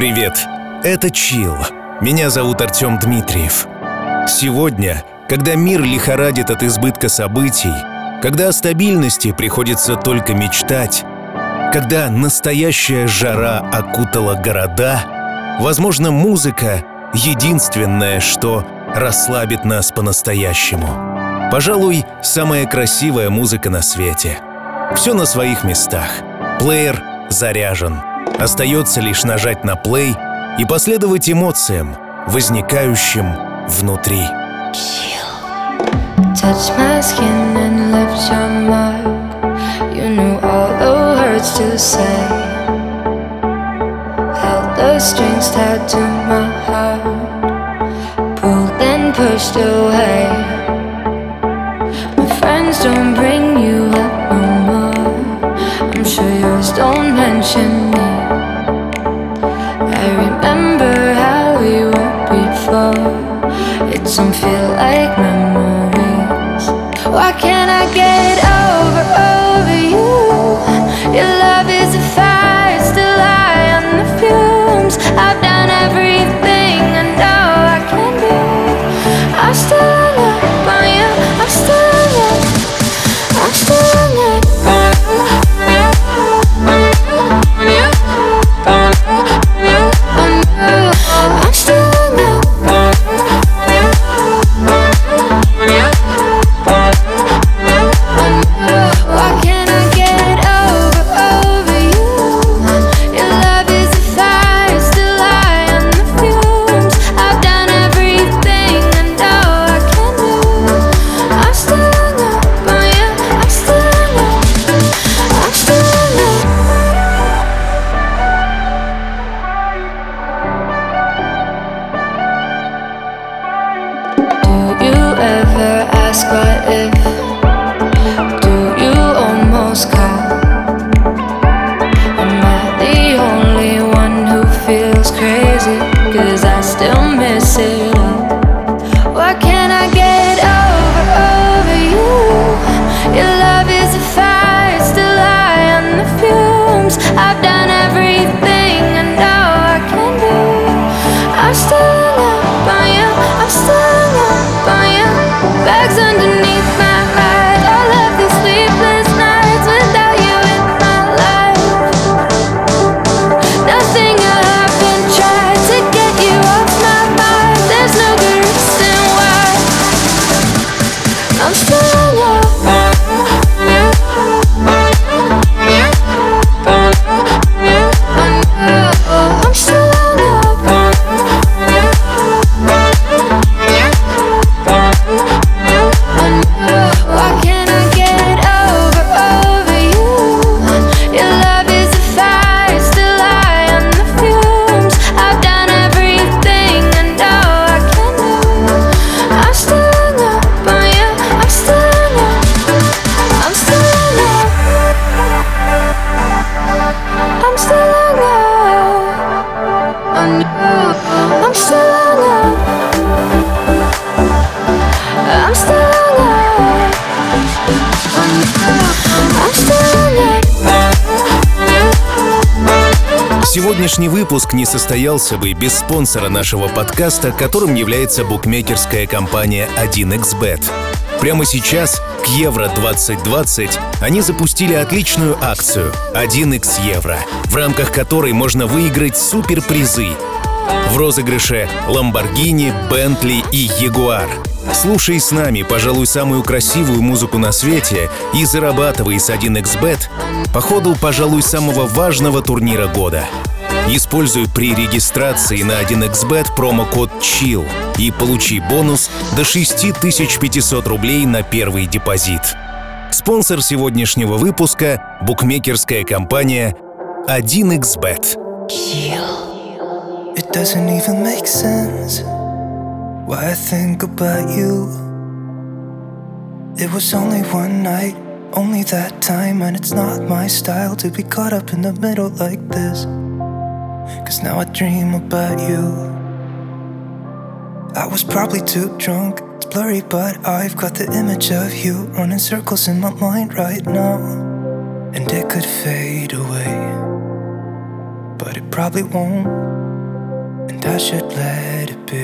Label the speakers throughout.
Speaker 1: Привет, это Чил. Меня зовут Артем Дмитриев. Сегодня, когда мир лихорадит от избытка событий, когда о стабильности приходится только мечтать, когда настоящая жара окутала города, возможно, музыка — единственное, что расслабит нас по-настоящему. Пожалуй, самая красивая музыка на свете. Все на своих местах. Плеер заряжен. Остается лишь нажать на плей и последовать эмоциям, возникающим внутри.
Speaker 2: Touch my skin and left your mark. You knew all the words to say. Held the strings tied to my heart. Pulled and pushed away. My friends don't bring some feel like
Speaker 1: выпуск не состоялся бы без спонсора нашего подкаста, которым является букмекерская компания 1xBet. Прямо сейчас, к Евро 2020, они запустили отличную акцию 1x Евро, в рамках которой можно выиграть суперпризы. В розыгрыше Lamborghini, Bentley и Jaguar. Слушай с нами, пожалуй, самую красивую музыку на свете и зарабатывай с 1xBet по ходу, пожалуй, самого важного турнира года. Используй при регистрации на 1xbet промокод CHILL и получи бонус до 6500 рублей на первый депозит. Спонсор сегодняшнего выпуска – букмекерская компания 1xbet.
Speaker 3: It doesn't even make sense why I think about you. It was only one night, only that time, and it's not my style to be caught up in the middle like this. Cause now I dream about you. I was probably too drunk, it's blurry, but I've got the image of you running circles in my mind right now. And it could fade away, but it probably won't. And I should let it be.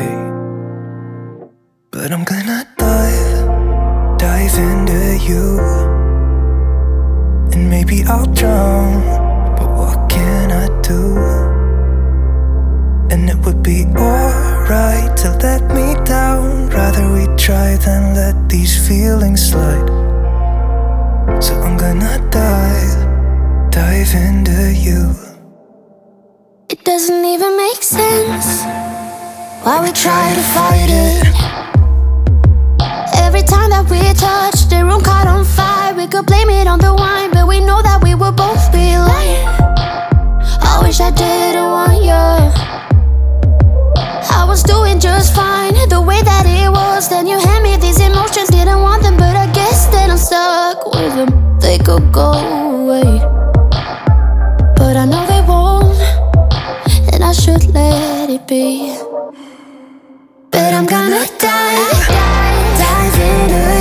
Speaker 3: But I'm gonna dive, dive into you. And maybe I'll drown, but what can I do? And it would be alright to let me down. Rather we try than let these feelings slide. So I'm gonna dive, dive into you.
Speaker 4: It doesn't even make sense why we try to fight it. Every time that we touch, the room caught on fire. We could blame it on the wine, but we know that we will both be lying. I wish I didn't want you. I was doing just fine, the way that it was. Then you hand me these emotions, didn't want them, but I guess that I'm stuck with them. They could go away, but I know they won't and I should let it be. But I'm gonna dive, dive into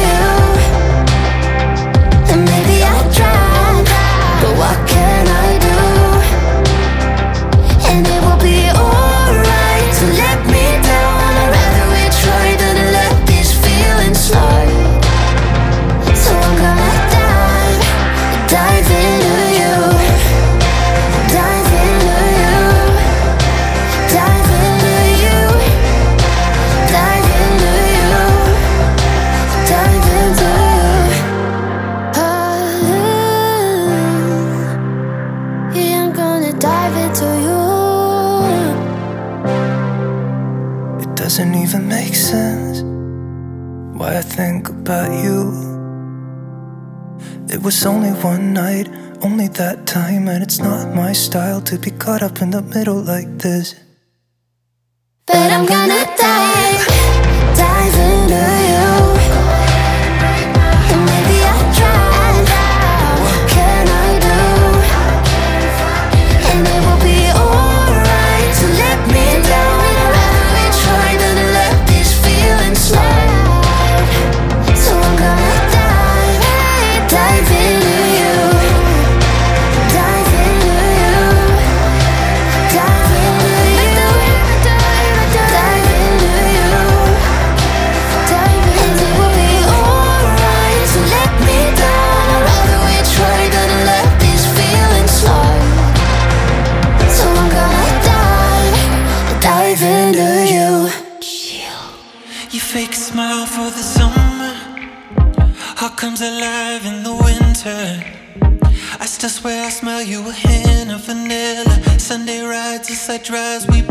Speaker 3: doesn't even make sense why I think about you. It was only one night, only that time, and it's not my style to be caught up in the middle like this.
Speaker 4: But I'm gonna dive,
Speaker 5: Sunday rides, the such rise, we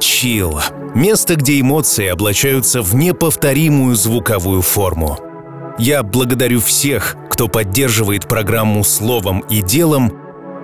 Speaker 6: Чил – место, где эмоции облачаются в неповторимую звуковую форму. Я благодарю всех, кто поддерживает программу словом и делом.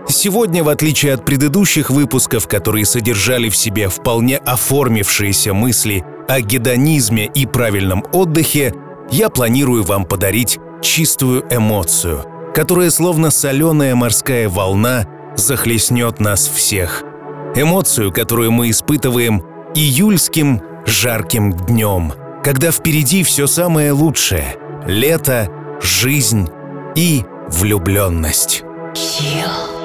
Speaker 6: Сегодня, в отличие от предыдущих выпусков, которые содержали в себе вполне оформившиеся мысли о гедонизме и правильном отдыхе, я планирую вам подарить чистую эмоцию, которая словно соленая морская волна захлестнет нас всех – эмоцию, которую мы испытываем июльским жарким днем, когда впереди все самое лучшее — лето, жизнь и влюбленность.
Speaker 4: Chill.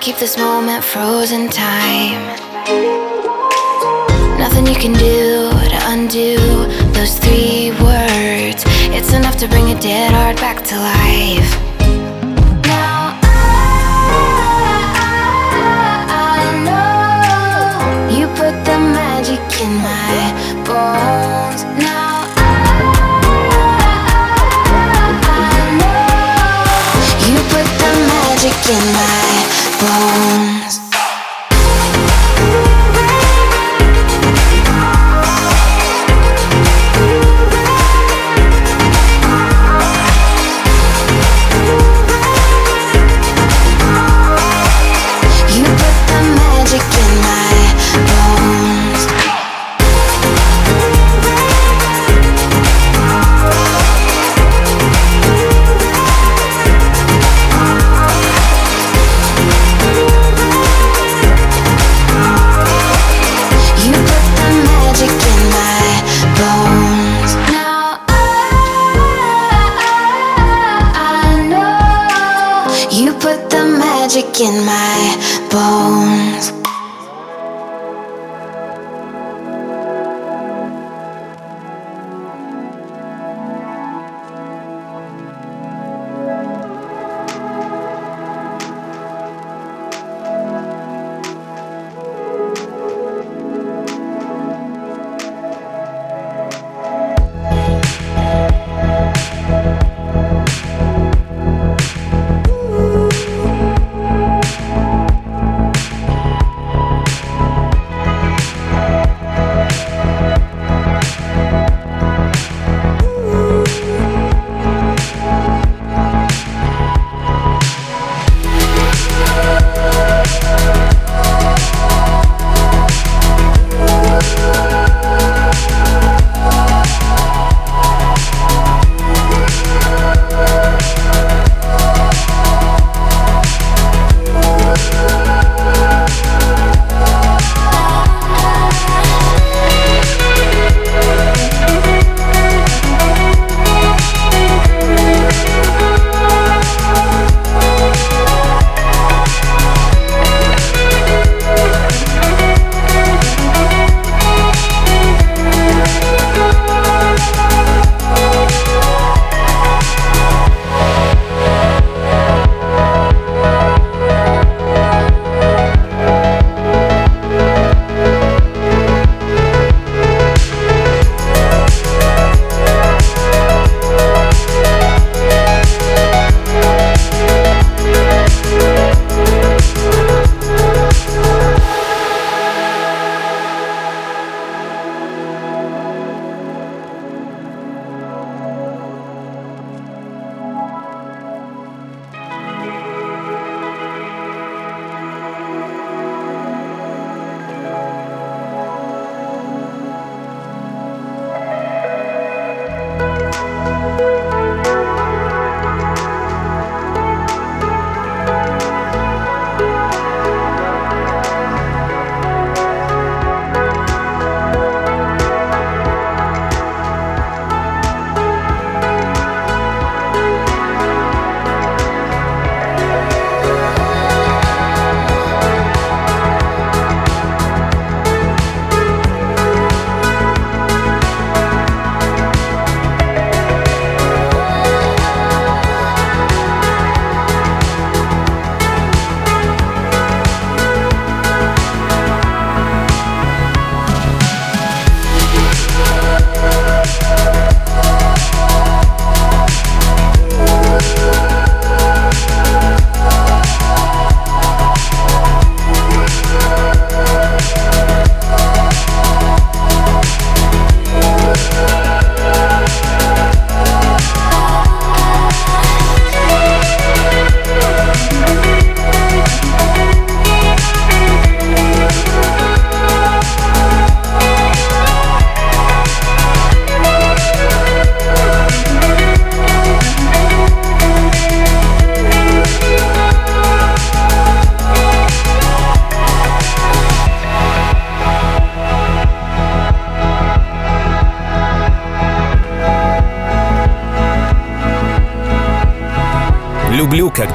Speaker 4: keep this moment frozen time. Nothing you can do to undo those three words. It's enough to bring a dead heart back to life.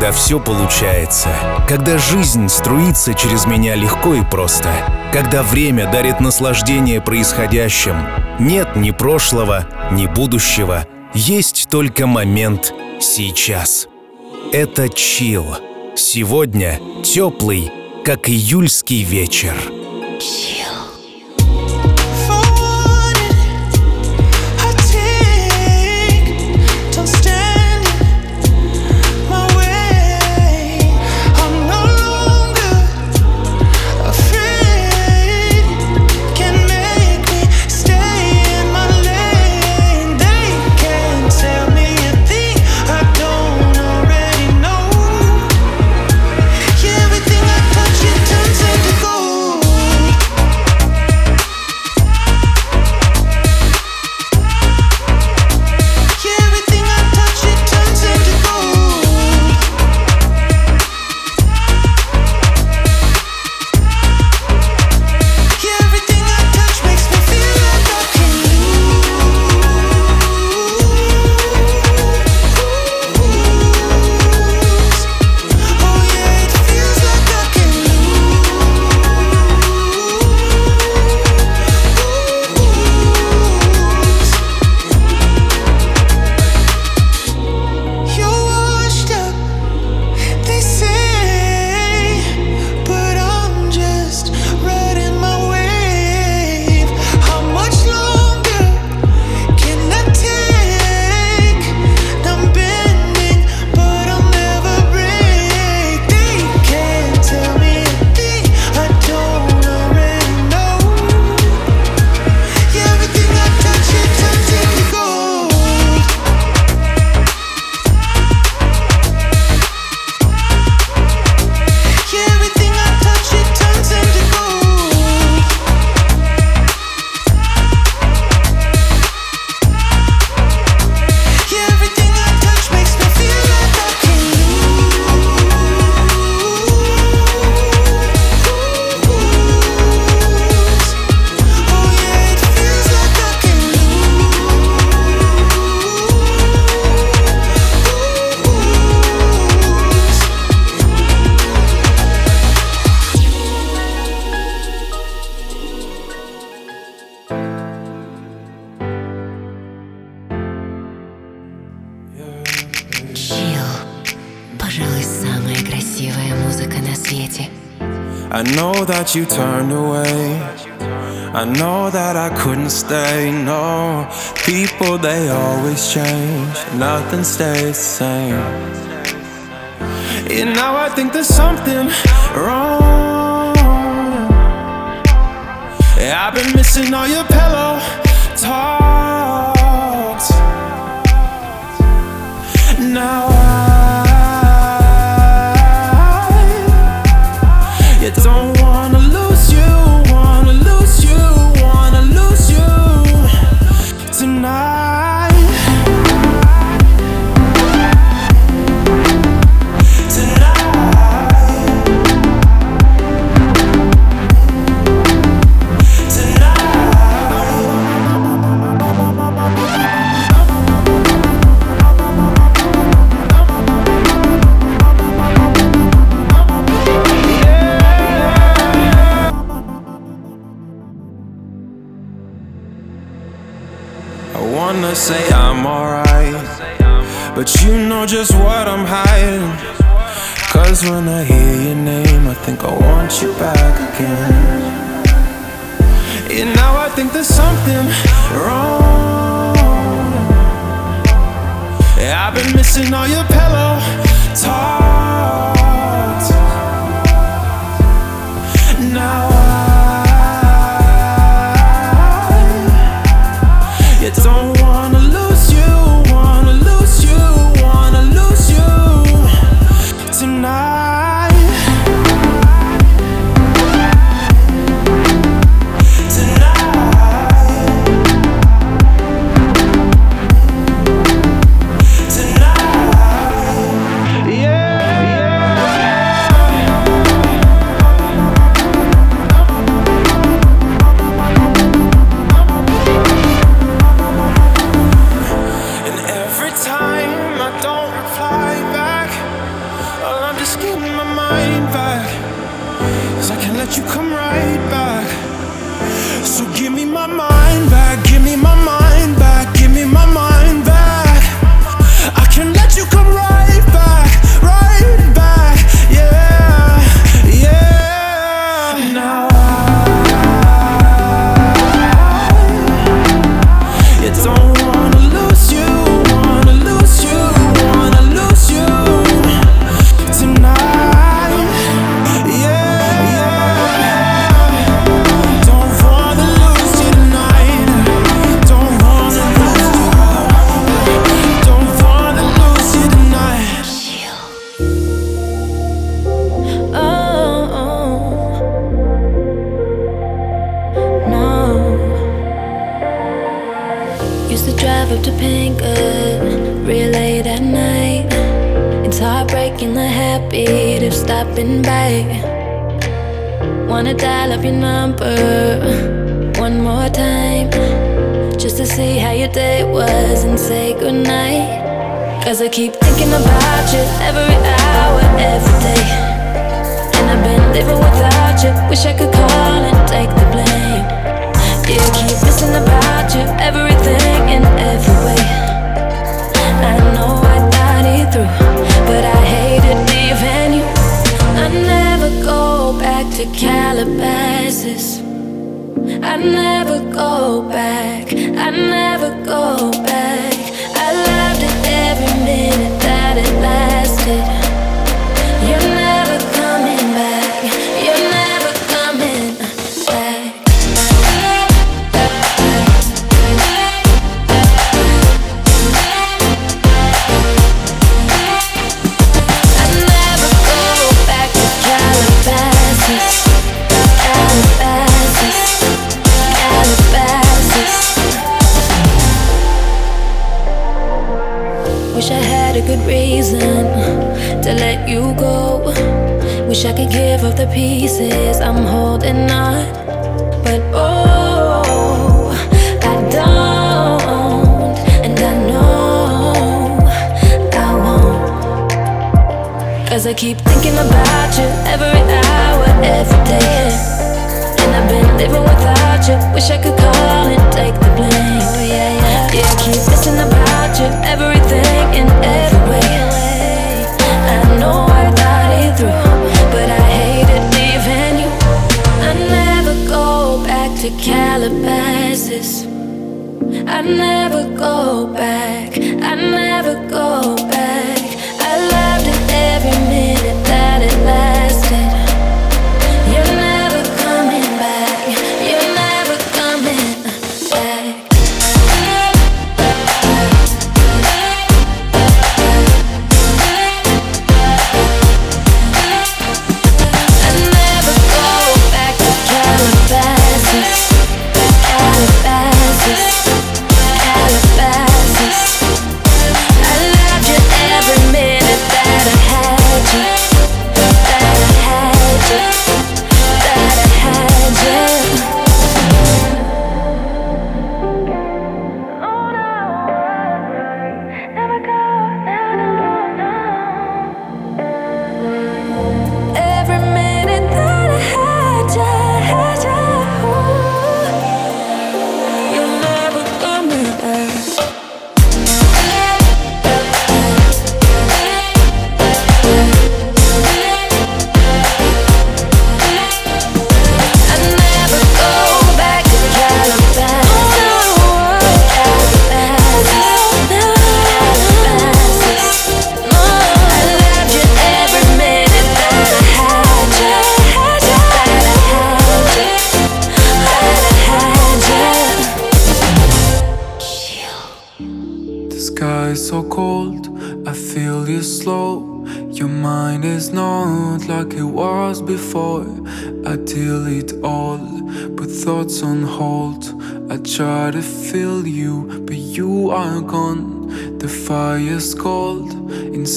Speaker 3: Когда все получается, когда жизнь струится через меня легко и просто, когда время дарит наслаждение происходящим. Нет ни прошлого, ни будущего, есть только момент сейчас. Это чил. Сегодня теплый, как июльский вечер.
Speaker 7: You turned away. I know that I couldn't stay, no. People, they always change, nothing stays the same. And now I think there's something wrong. I've been missing all your pillow just what I'm hiding. Cause when I hear your name, I think I want you back again. And now I think there's something wrong. I've been missing all your pillow talks.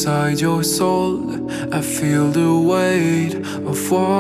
Speaker 8: Inside your soul. I feel the weight of what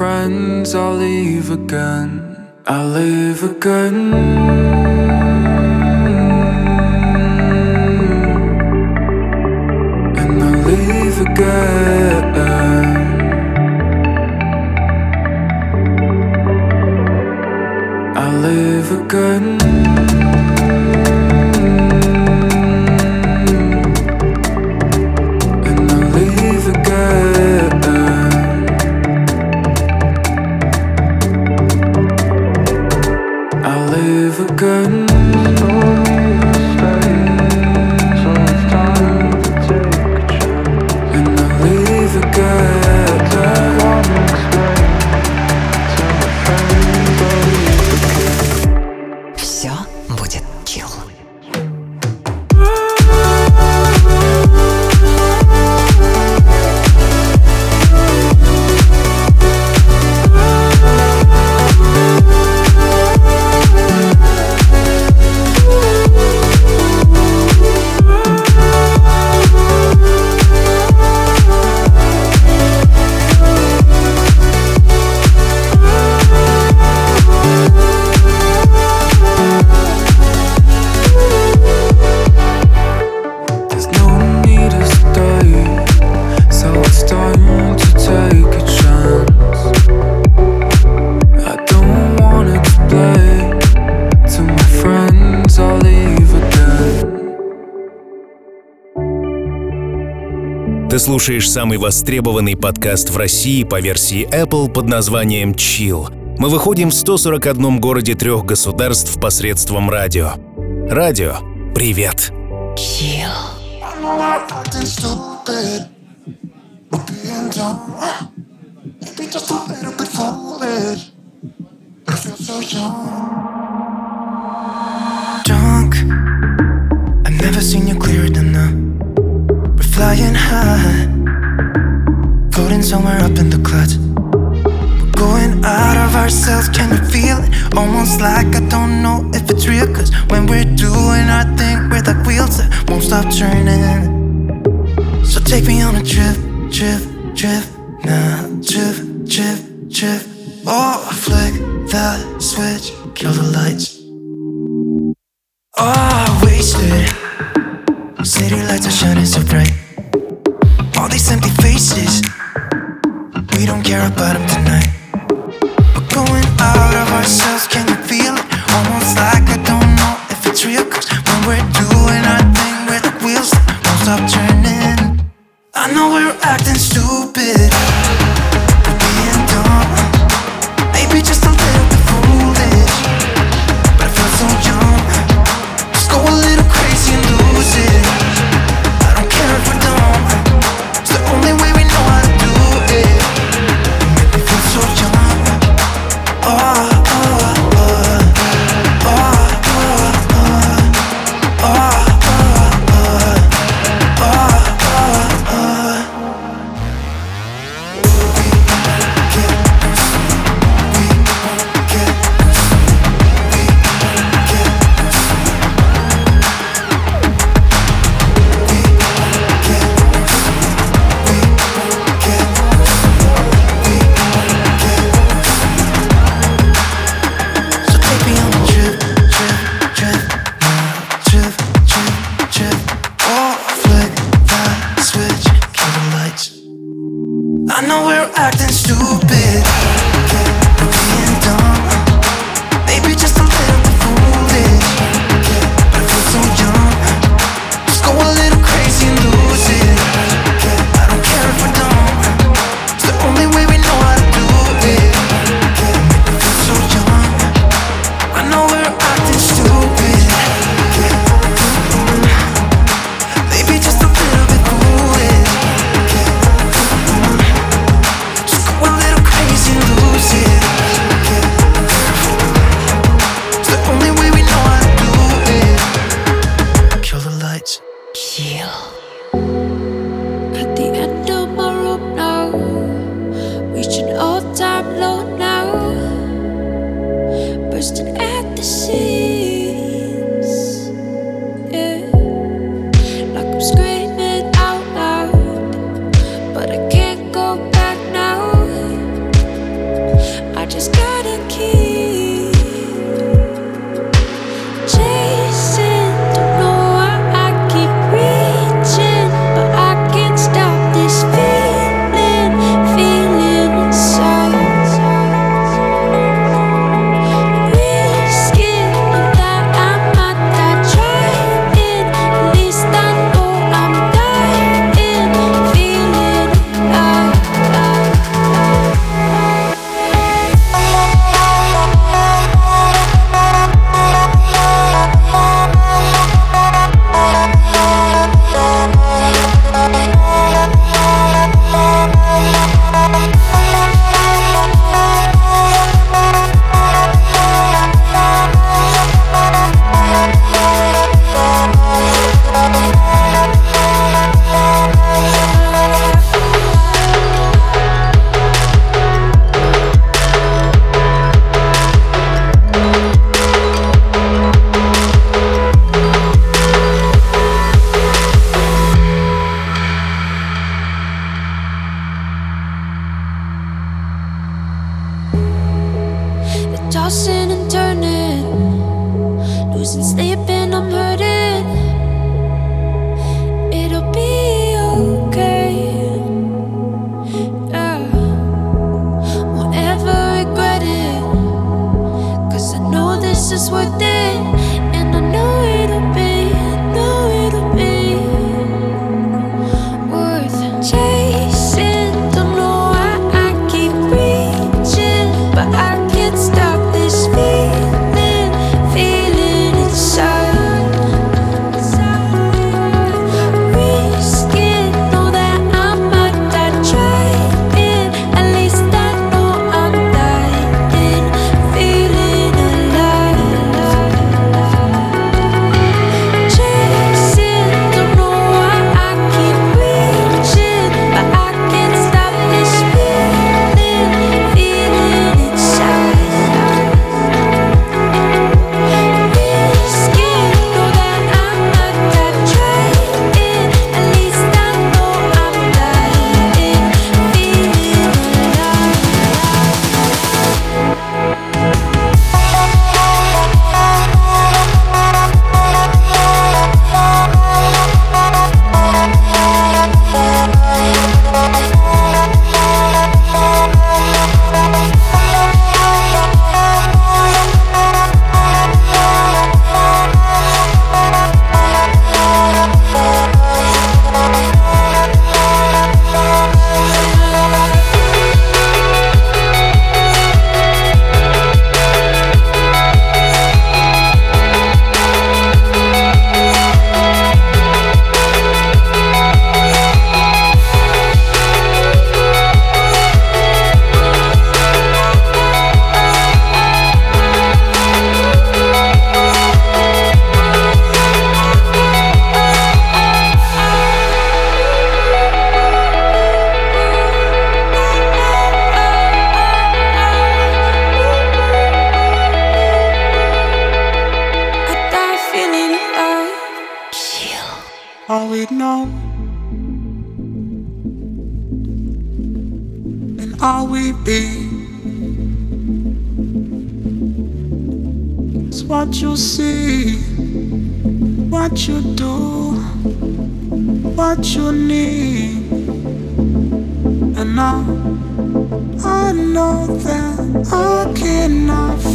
Speaker 9: friends, I'll leave again. I'll leave again. again
Speaker 1: слушаешь самый востребованный подкаст в России по версии Apple под названием Chill. Мы выходим в 141 городе трех государств посредством радио. Радио, привет!
Speaker 3: Chill. ourselves, can you feel it? Almost like I don't know if it's real. Cause when we're doing our thing, we're like wheels that won't stop turning. So take me on a trip, trip, trip, now trip, trip, trip. Oh, flick the switch, kill the lights. Oh, wasted. City lights are shining so bright. All these empty faces, we don't care about them tonight.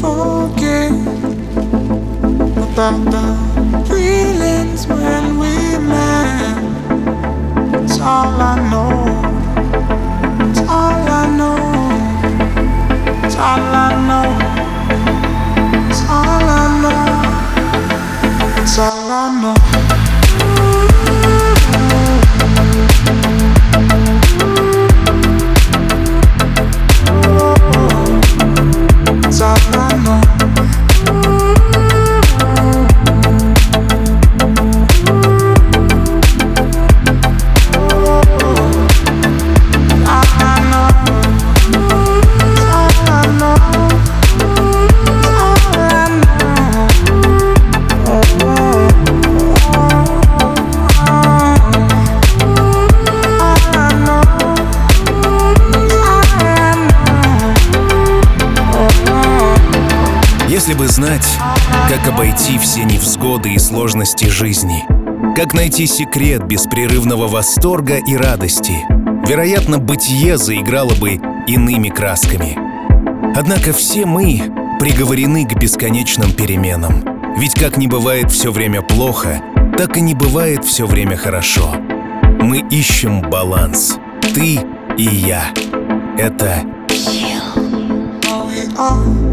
Speaker 10: Forget about the feelings when we met. It's all I know. It's all I know. It's all I know.
Speaker 1: Бы знать, как обойти все невзгоды и сложности жизни, как найти секрет беспрерывного восторга и радости, вероятно, бытие заиграло бы иными красками. Однако все мы приговорены к бесконечным переменам. Ведь как не бывает все время плохо, так и не бывает все время хорошо. Мы ищем баланс. Ты и я. Это
Speaker 10: All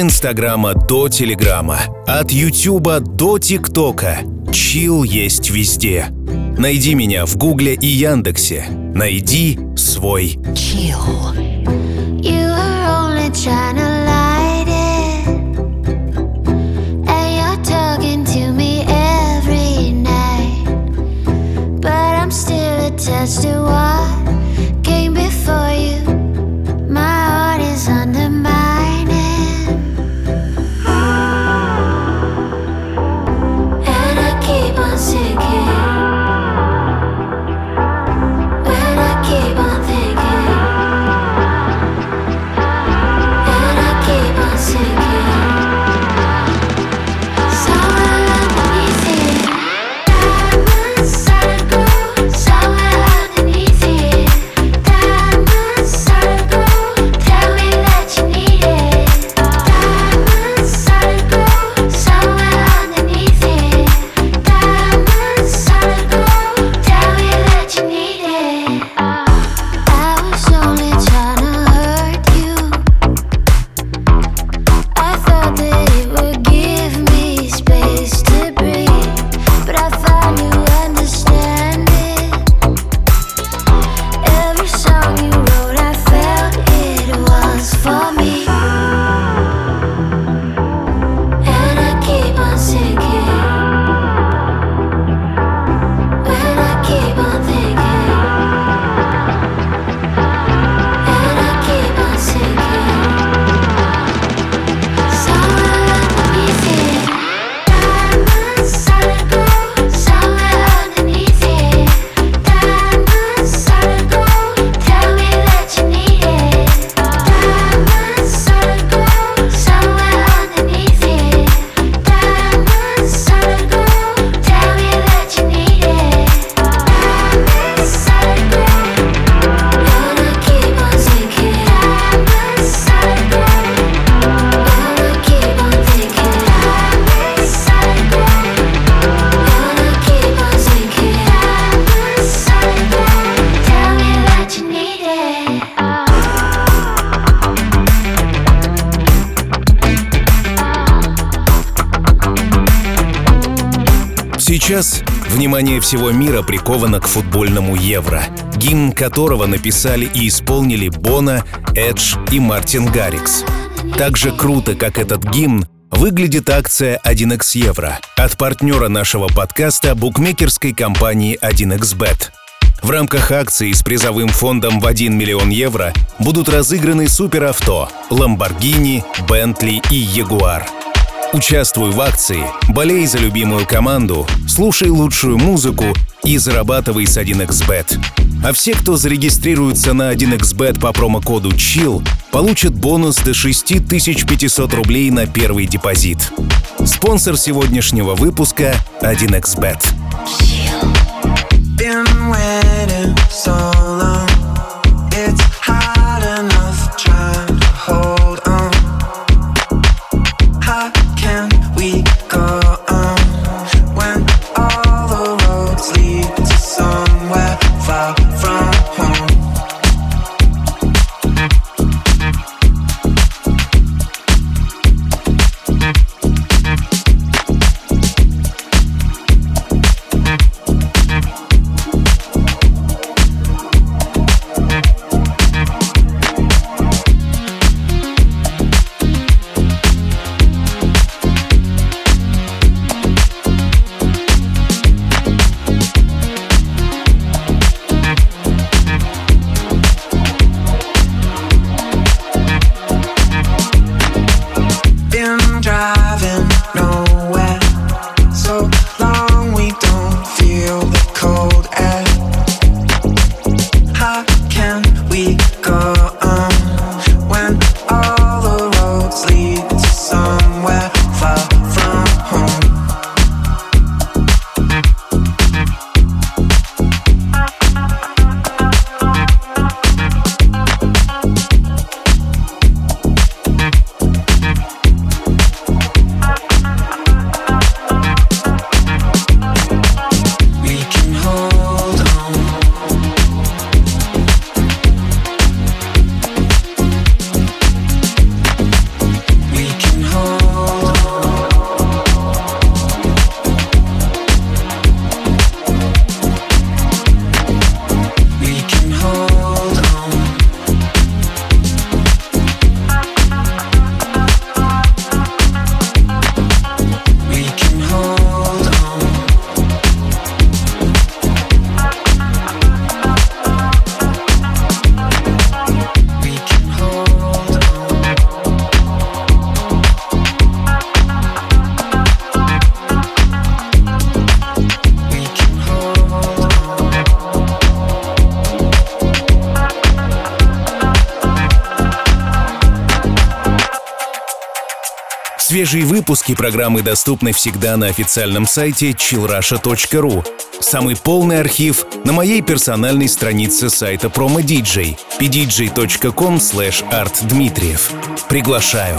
Speaker 1: Инстаграма до Телеграма, от Ютуба до ТикТока. Чил есть везде. Найди меня в Гугле и Яндексе. Найди свой
Speaker 11: Chill.
Speaker 1: Сейчас внимание всего мира приковано к футбольному Евро, гимн которого написали и исполнили Бона, Эдж и Мартин Гаррикс. Так же круто, как этот гимн, выглядит акция 1x Евро от партнера нашего подкаста букмекерской компании 1xBet. В рамках акции с призовым фондом в 1 миллион евро будут разыграны суперавто, Lamborghini, Bentley и Jaguar – Участвуй в акции, болей за любимую команду, слушай лучшую музыку и зарабатывай с 1xBet. А все, кто зарегистрируется на 1xBet по промокоду CHILL, получат бонус до 6500 рублей на первый депозит. Спонсор сегодняшнего выпуска — 1xBet. Been waiting so long. Выпуски программы доступны всегда на официальном сайте chillrusha.ru. Самый полный архив на моей персональной странице сайта Promo DJ pdj.com artdmitriev. Приглашаю.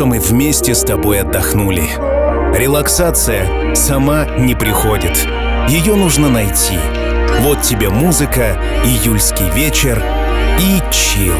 Speaker 2: Что мы вместе с тобой отдохнули. Релаксация сама не приходит. Ее нужно найти. Вот тебе музыка, июльский вечер и чил.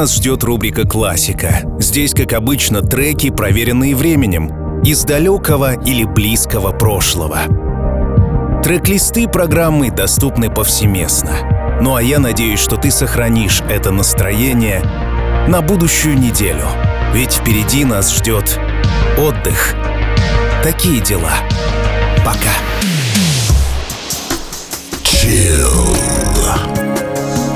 Speaker 2: Нас ждет рубрика «Классика». Здесь, как обычно, треки, проверенные временем, из далекого или близкого прошлого. Трек-листы программы доступны повсеместно. Ну а я надеюсь, что ты сохранишь это настроение на будущую неделю. Ведь впереди нас ждет отдых. Такие дела. Пока.